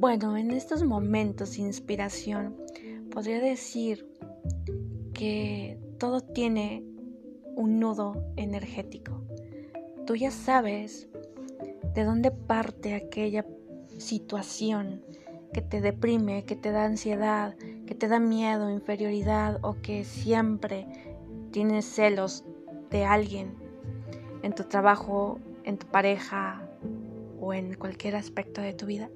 Bueno, en estos momentos de inspiración podría decir que todo tiene un nudo energético. Tú ya sabes de dónde parte aquella situación que te deprime, que te da ansiedad, que te da miedo, inferioridad o que siempre tienes celos de alguien en tu trabajo, en tu pareja o en cualquier aspecto de tu vida.